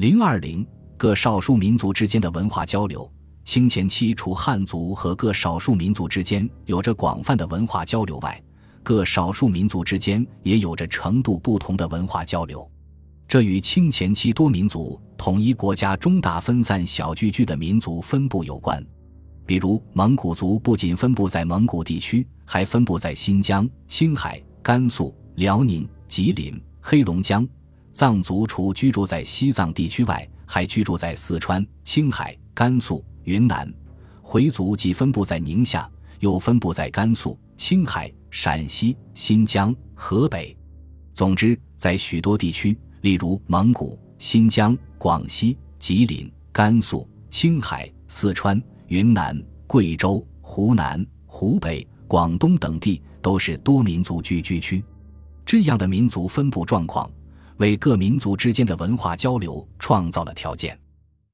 零二零各少数民族之间的文化交流。清前期，除汉族和各少数民族之间有着广泛的文化交流外，各少数民族之间也有着程度不同的文化交流。这与清前期多民族统一国家中大分散小聚居的民族分布有关。比如，蒙古族不仅分布在蒙古地区，还分布在新疆、青海、甘肃、辽宁、吉林、黑龙江；藏族除居住在西藏地区外，还居住在四川、青海、甘肃。云南回族既分布在宁夏，又分布在甘肃、青海、陕西、新疆、河北。总之，在许多地区，例如蒙古、新疆、广西、吉林、甘肃、青海、四川、云南、贵州、湖南、湖北、广东等地，都是多民族聚居区。这样的民族分布状况，为各民族之间的文化交流创造了条件。